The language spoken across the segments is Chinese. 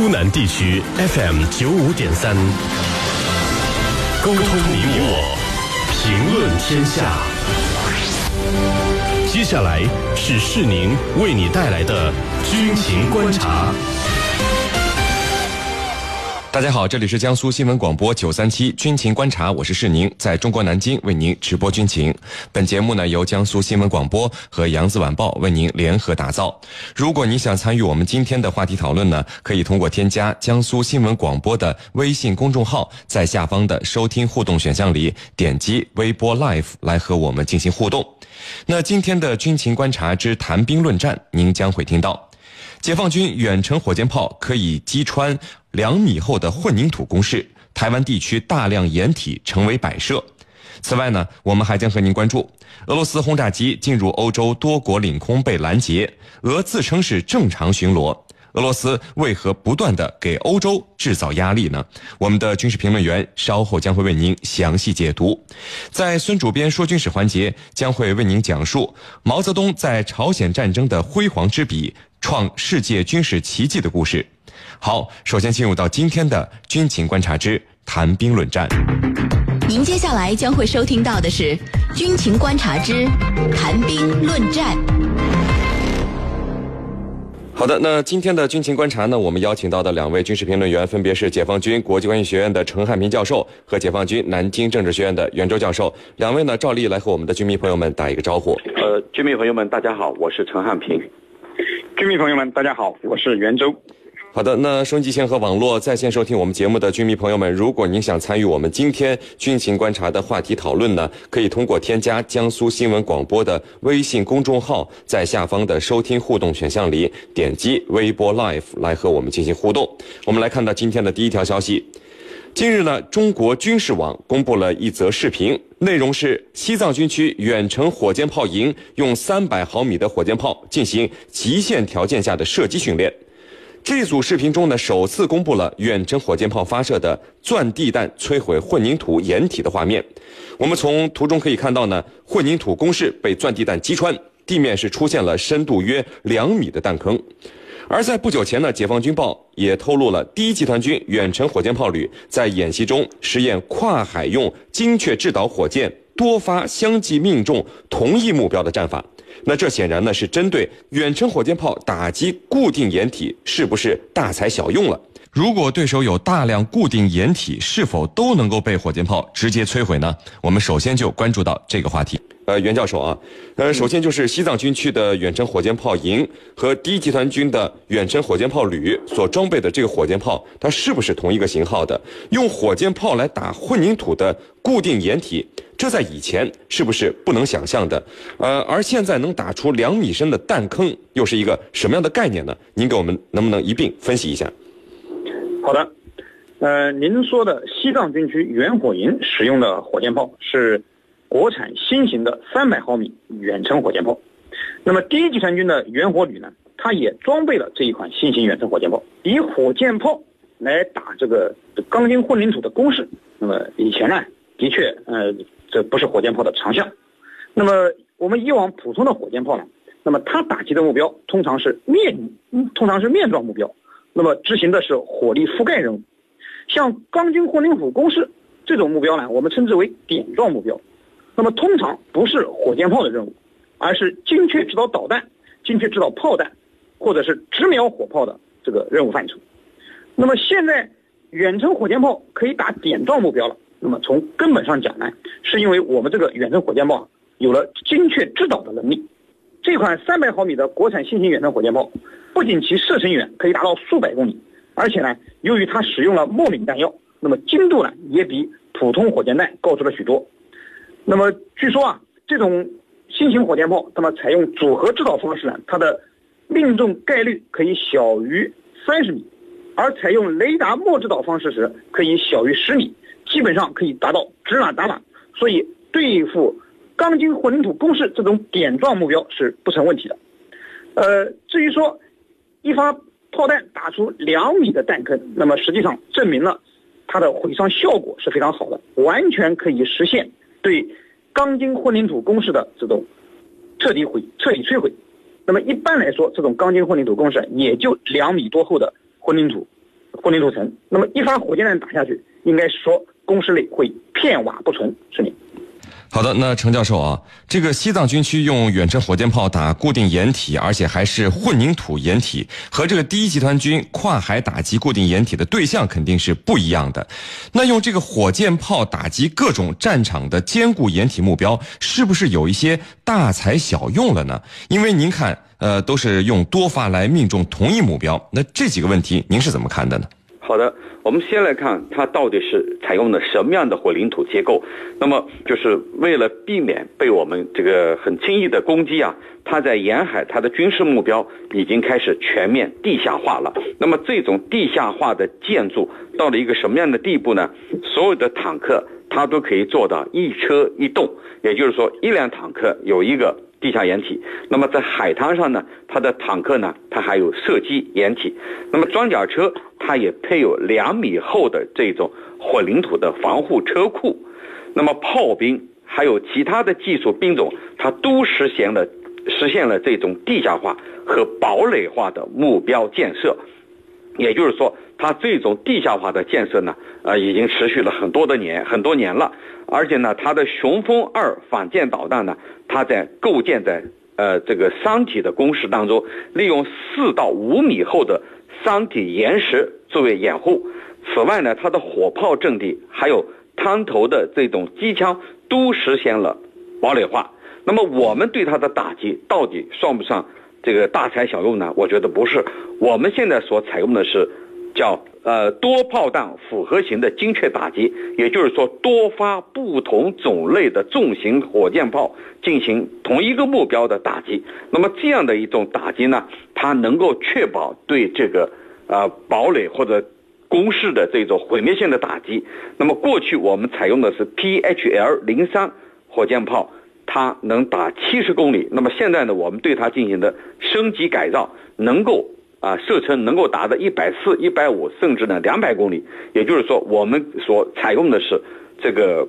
苏南地区 FM 九五点三，沟通你我，评论天下。接下来是世宁为你带来的军情观察。大家好，这里是江苏新闻广播九三七军情观察，我是世宁，在中国南京为您直播军情。本节目呢由江苏新闻广播和扬子晚报为您联合打造。如果你想参与我们今天的话题讨论呢，可以通过添加江苏新闻广播的微信公众号，在下方的收听互动选项里点击微波 Live 来和我们进行互动。那今天的军情观察之谈兵论战，您将会听到。解放军远程火箭炮可以击穿两米厚的混凝土工事，台湾地区大量掩体成为摆设。此外呢，我们还将和您关注俄罗斯轰炸机进入欧洲多国领空被拦截，俄自称是正常巡逻。俄罗斯为何不断的给欧洲制造压力呢？我们的军事评论员稍后将会为您详细解读。在孙主编说军事环节，将会为您讲述毛泽东在朝鲜战争的辉煌之笔，创世界军事奇迹的故事。好，首先进入到今天的军情观察之谈兵论战。您接下来将会收听到的是军情观察之谈兵论战。好的，那今天的军情观察呢，我们邀请到的两位军事评论员分别是解放军国际关系学院的陈汉平教授和解放军南京政治学院的袁周教授。两位呢，照例来和我们的军迷朋友们打一个招呼。呃，军迷朋友们，大家好，我是陈汉平。军迷朋友们，大家好，我是袁周。好的，那收音机前和网络在线收听我们节目的军迷朋友们，如果您想参与我们今天军情观察的话题讨论呢，可以通过添加江苏新闻广播的微信公众号，在下方的收听互动选项里点击微博 Live 来和我们进行互动。我们来看到今天的第一条消息。近日呢，中国军事网公布了一则视频，内容是西藏军区远程火箭炮营用三百毫米的火箭炮进行极限条件下的射击训练。这组视频中呢，首次公布了远程火箭炮发射的钻地弹摧毁混凝土掩体的画面。我们从图中可以看到呢，混凝土工事被钻地弹击穿，地面是出现了深度约两米的弹坑。而在不久前呢，解放军报也透露了第一集团军远程火箭炮旅在演习中实验跨海用精确制导火箭多发相继命中同一目标的战法。那这显然呢是针对远程火箭炮打击固定掩体是不是大材小用了？如果对手有大量固定掩体，是否都能够被火箭炮直接摧毁呢？我们首先就关注到这个话题。呃，袁教授啊，呃，首先就是西藏军区的远程火箭炮营和第一集团军的远程火箭炮旅所装备的这个火箭炮，它是不是同一个型号的？用火箭炮来打混凝土的固定掩体，这在以前是不是不能想象的？呃，而现在能打出两米深的弹坑，又是一个什么样的概念呢？您给我们能不能一并分析一下？好的，呃，您说的西藏军区远火营使用的火箭炮是。国产新型的三百毫米远程火箭炮，那么第一集团军的远火旅呢，它也装备了这一款新型远程火箭炮，以火箭炮来打这个钢筋混凝土的工事。那么以前呢，的确，呃，这不是火箭炮的长项。那么我们以往普通的火箭炮呢，那么它打击的目标通常是面，通常是面状目标，那么执行的是火力覆盖任务。像钢筋混凝土工事这种目标呢，我们称之为点状目标。那么通常不是火箭炮的任务，而是精确制导导弹、精确制导炮弹，或者是直瞄火炮的这个任务范畴。那么现在远程火箭炮可以打点状目标了。那么从根本上讲呢，是因为我们这个远程火箭炮有了精确制导的能力。这款三百毫米的国产新型远程火箭炮，不仅其射程远可以达到数百公里，而且呢，由于它使用了末敏弹药，那么精度呢也比普通火箭弹高出了许多。那么据说啊，这种新型火箭炮，那么采用组合制导方式呢，它的命中概率可以小于三十米，而采用雷达末制导方式时，可以小于十米，基本上可以达到指哪打哪。所以对付钢筋混凝土工事这种点状目标是不成问题的。呃，至于说一发炮弹打出两米的弹坑，那么实际上证明了它的毁伤效果是非常好的，完全可以实现。对钢筋混凝土工事的这种彻底毁、彻底摧毁。那么一般来说，这种钢筋混凝土工事也就两米多厚的混凝土，混凝土层。那么一发火箭弹打下去，应该说工事内会片瓦不存。是你。好的，那程教授啊，这个西藏军区用远程火箭炮打固定掩体，而且还是混凝土掩体，和这个第一集团军跨海打击固定掩体的对象肯定是不一样的。那用这个火箭炮打击各种战场的坚固掩体目标，是不是有一些大材小用了呢？因为您看，呃，都是用多发来命中同一目标，那这几个问题您是怎么看的呢？好的，我们先来看它到底是采用的什么样的混凝土结构。那么，就是为了避免被我们这个很轻易的攻击啊，它在沿海它的军事目标已经开始全面地下化了。那么，这种地下化的建筑到了一个什么样的地步呢？所有的坦克它都可以做到一车一洞，也就是说，一辆坦克有一个。地下掩体，那么在海滩上呢，它的坦克呢，它还有射击掩体，那么装甲车它也配有两米厚的这种混凝土的防护车库，那么炮兵还有其他的技术兵种，它都实现了实现了这种地下化和堡垒化的目标建设，也就是说，它这种地下化的建设呢，呃，已经持续了很多的年很多年了。而且呢，它的雄风二反舰导弹呢，它在构建在呃这个山体的工事当中，利用四到五米厚的山体岩石作为掩护。此外呢，它的火炮阵地还有滩头的这种机枪都实现了堡垒化。那么我们对它的打击到底算不算这个大材小用呢？我觉得不是。我们现在所采用的是叫。呃，多炮弹复合型的精确打击，也就是说，多发不同种类的重型火箭炮进行同一个目标的打击。那么这样的一种打击呢，它能够确保对这个呃堡垒或者工事的这种毁灭性的打击。那么过去我们采用的是 PHL 零三火箭炮，它能打七十公里。那么现在呢，我们对它进行的升级改造，能够。啊，射程能够达到一百四、一百五，甚至呢两百公里。也就是说，我们所采用的是这个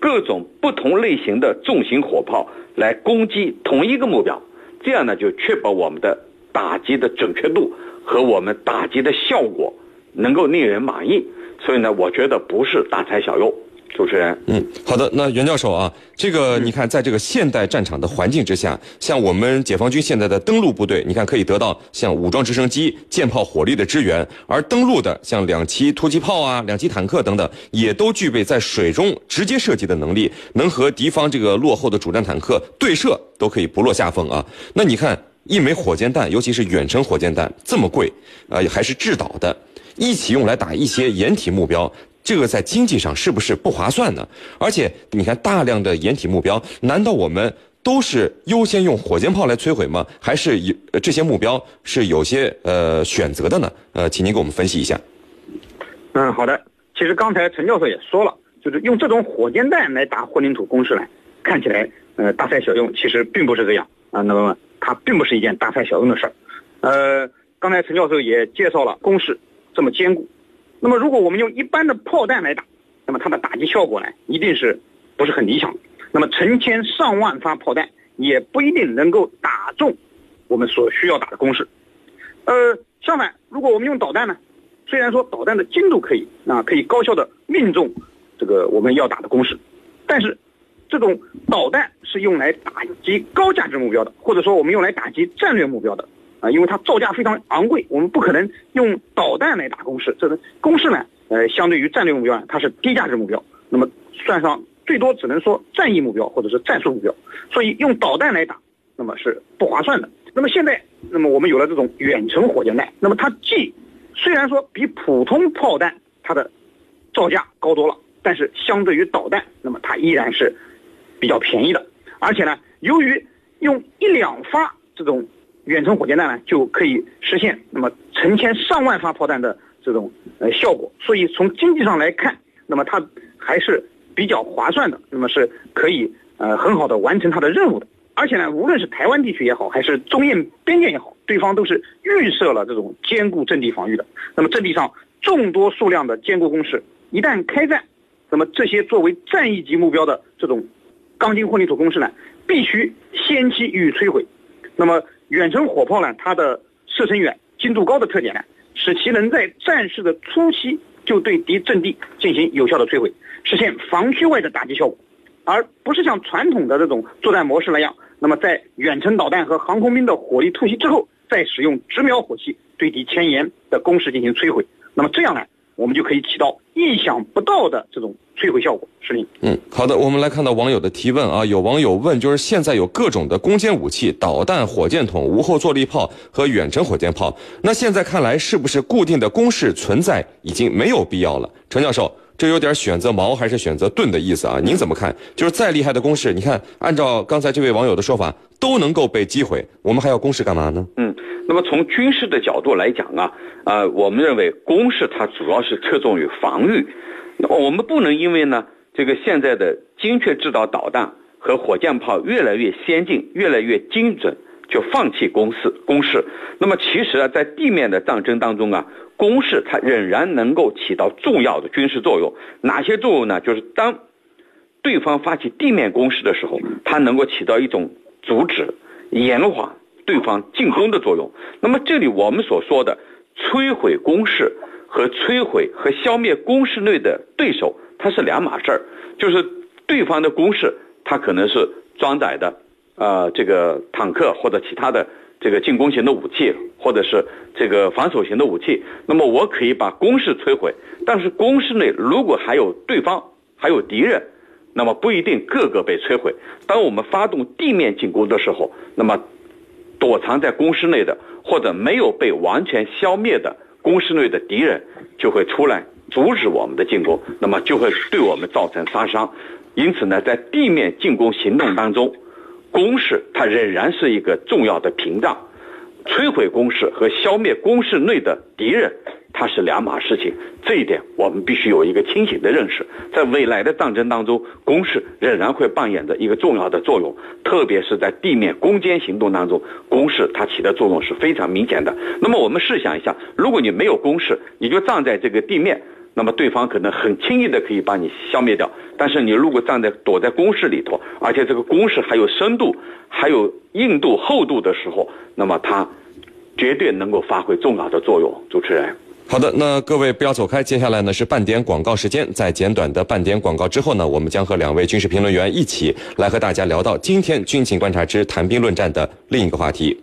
各种不同类型的重型火炮来攻击同一个目标，这样呢就确保我们的打击的准确度和我们打击的效果能够令人满意。所以呢，我觉得不是大材小用。主持人，嗯，好的，那袁教授啊，这个你看，在这个现代战场的环境之下，像我们解放军现在的登陆部队，你看可以得到像武装直升机、舰炮火力的支援，而登陆的像两栖突击炮啊、两栖坦克等等，也都具备在水中直接射击的能力，能和敌方这个落后的主战坦克对射，都可以不落下风啊。那你看，一枚火箭弹，尤其是远程火箭弹这么贵，啊，还是制导的，一起用来打一些掩体目标。这个在经济上是不是不划算呢？而且你看，大量的掩体目标，难道我们都是优先用火箭炮来摧毁吗？还是有这些目标是有些呃选择的呢？呃，请您给我们分析一下。嗯，好的。其实刚才陈教授也说了，就是用这种火箭弹来打混凝土工事来，看起来呃大材小用，其实并不是这样啊。那么它并不是一件大材小用的事儿。呃，刚才陈教授也介绍了工事这么坚固。那么，如果我们用一般的炮弹来打，那么它的打击效果呢，一定是不是很理想。那么，成千上万发炮弹也不一定能够打中我们所需要打的攻势。呃，相反，如果我们用导弹呢，虽然说导弹的精度可以啊，可以高效的命中这个我们要打的攻势，但是这种导弹是用来打击高价值目标的，或者说我们用来打击战略目标的。啊，因为它造价非常昂贵，我们不可能用导弹来打攻势。这个攻势呢，呃，相对于战略目标，它是低价值目标。那么算上最多只能说战役目标或者是战术目标，所以用导弹来打，那么是不划算的。那么现在，那么我们有了这种远程火箭弹，那么它既虽然说比普通炮弹它的造价高多了，但是相对于导弹，那么它依然是比较便宜的。而且呢，由于用一两发这种远程火箭弹呢，就可以实现那么成千上万发炮弹的这种呃效果，所以从经济上来看，那么它还是比较划算的，那么是可以呃很好的完成它的任务的。而且呢，无论是台湾地区也好，还是中印边界也好，对方都是预设了这种坚固阵地防御的。那么阵地上众多数量的坚固工事，一旦开战，那么这些作为战役级目标的这种钢筋混凝土工事呢，必须先期予以摧毁。那么远程火炮呢，它的射程远、精度高的特点呢，使其能在战事的初期就对敌阵地进行有效的摧毁，实现防区外的打击效果，而不是像传统的这种作战模式那样，那么在远程导弹和航空兵的火力突袭之后，再使用直瞄火器对敌前沿的攻势进行摧毁。那么这样呢，我们就可以起到意想不到的这种摧毁效果。是林。嗯，好的，我们来看到网友的提问啊，有网友问，就是现在有各种的攻坚武器，导弹、火箭筒、无后坐力炮和远程火箭炮，那现在看来是不是固定的攻势存在已经没有必要了？陈教授，这有点选择矛还是选择盾的意思啊？您怎么看？就是再厉害的攻势，你看，按照刚才这位网友的说法，都能够被击毁，我们还要攻势干嘛呢？嗯，那么从军事的角度来讲啊，呃，我们认为攻势它主要是侧重于防御，那么我们不能因为呢，这个现在的精确制导导弹和火箭炮越来越先进、越来越精准，就放弃攻势攻势。那么其实啊，在地面的战争当中啊，攻势它仍然能够起到重要的军事作用。哪些作用呢？就是当对方发起地面攻势的时候，它能够起到一种阻止、延缓对方进攻的作用。那么这里我们所说的摧毁攻势和摧毁和消灭攻势内的对手，它是两码事儿。就是对方的攻势，它可能是装载的呃这个坦克或者其他的这个进攻型的武器，或者是这个防守型的武器。那么我可以把攻势摧毁，但是攻势内如果还有对方还有敌人。那么不一定个个被摧毁。当我们发动地面进攻的时候，那么躲藏在工事内的或者没有被完全消灭的工事内的敌人就会出来阻止我们的进攻，那么就会对我们造成杀伤。因此呢，在地面进攻行动当中，攻势它仍然是一个重要的屏障。摧毁攻势和消灭攻势内的敌人。它是两码事情，这一点我们必须有一个清醒的认识。在未来的战争当中，攻势仍然会扮演着一个重要的作用，特别是在地面攻坚行动当中，攻势它起的作用是非常明显的。那么我们试想一下，如果你没有攻势，你就站在这个地面，那么对方可能很轻易的可以把你消灭掉。但是你如果站在躲在攻势里头，而且这个攻势还有深度、还有硬度、厚度的时候，那么它绝对能够发挥重要的作用。主持人。好的，那各位不要走开，接下来呢是半点广告时间。在简短的半点广告之后呢，我们将和两位军事评论员一起来和大家聊到今天军情观察之谈兵论战的另一个话题。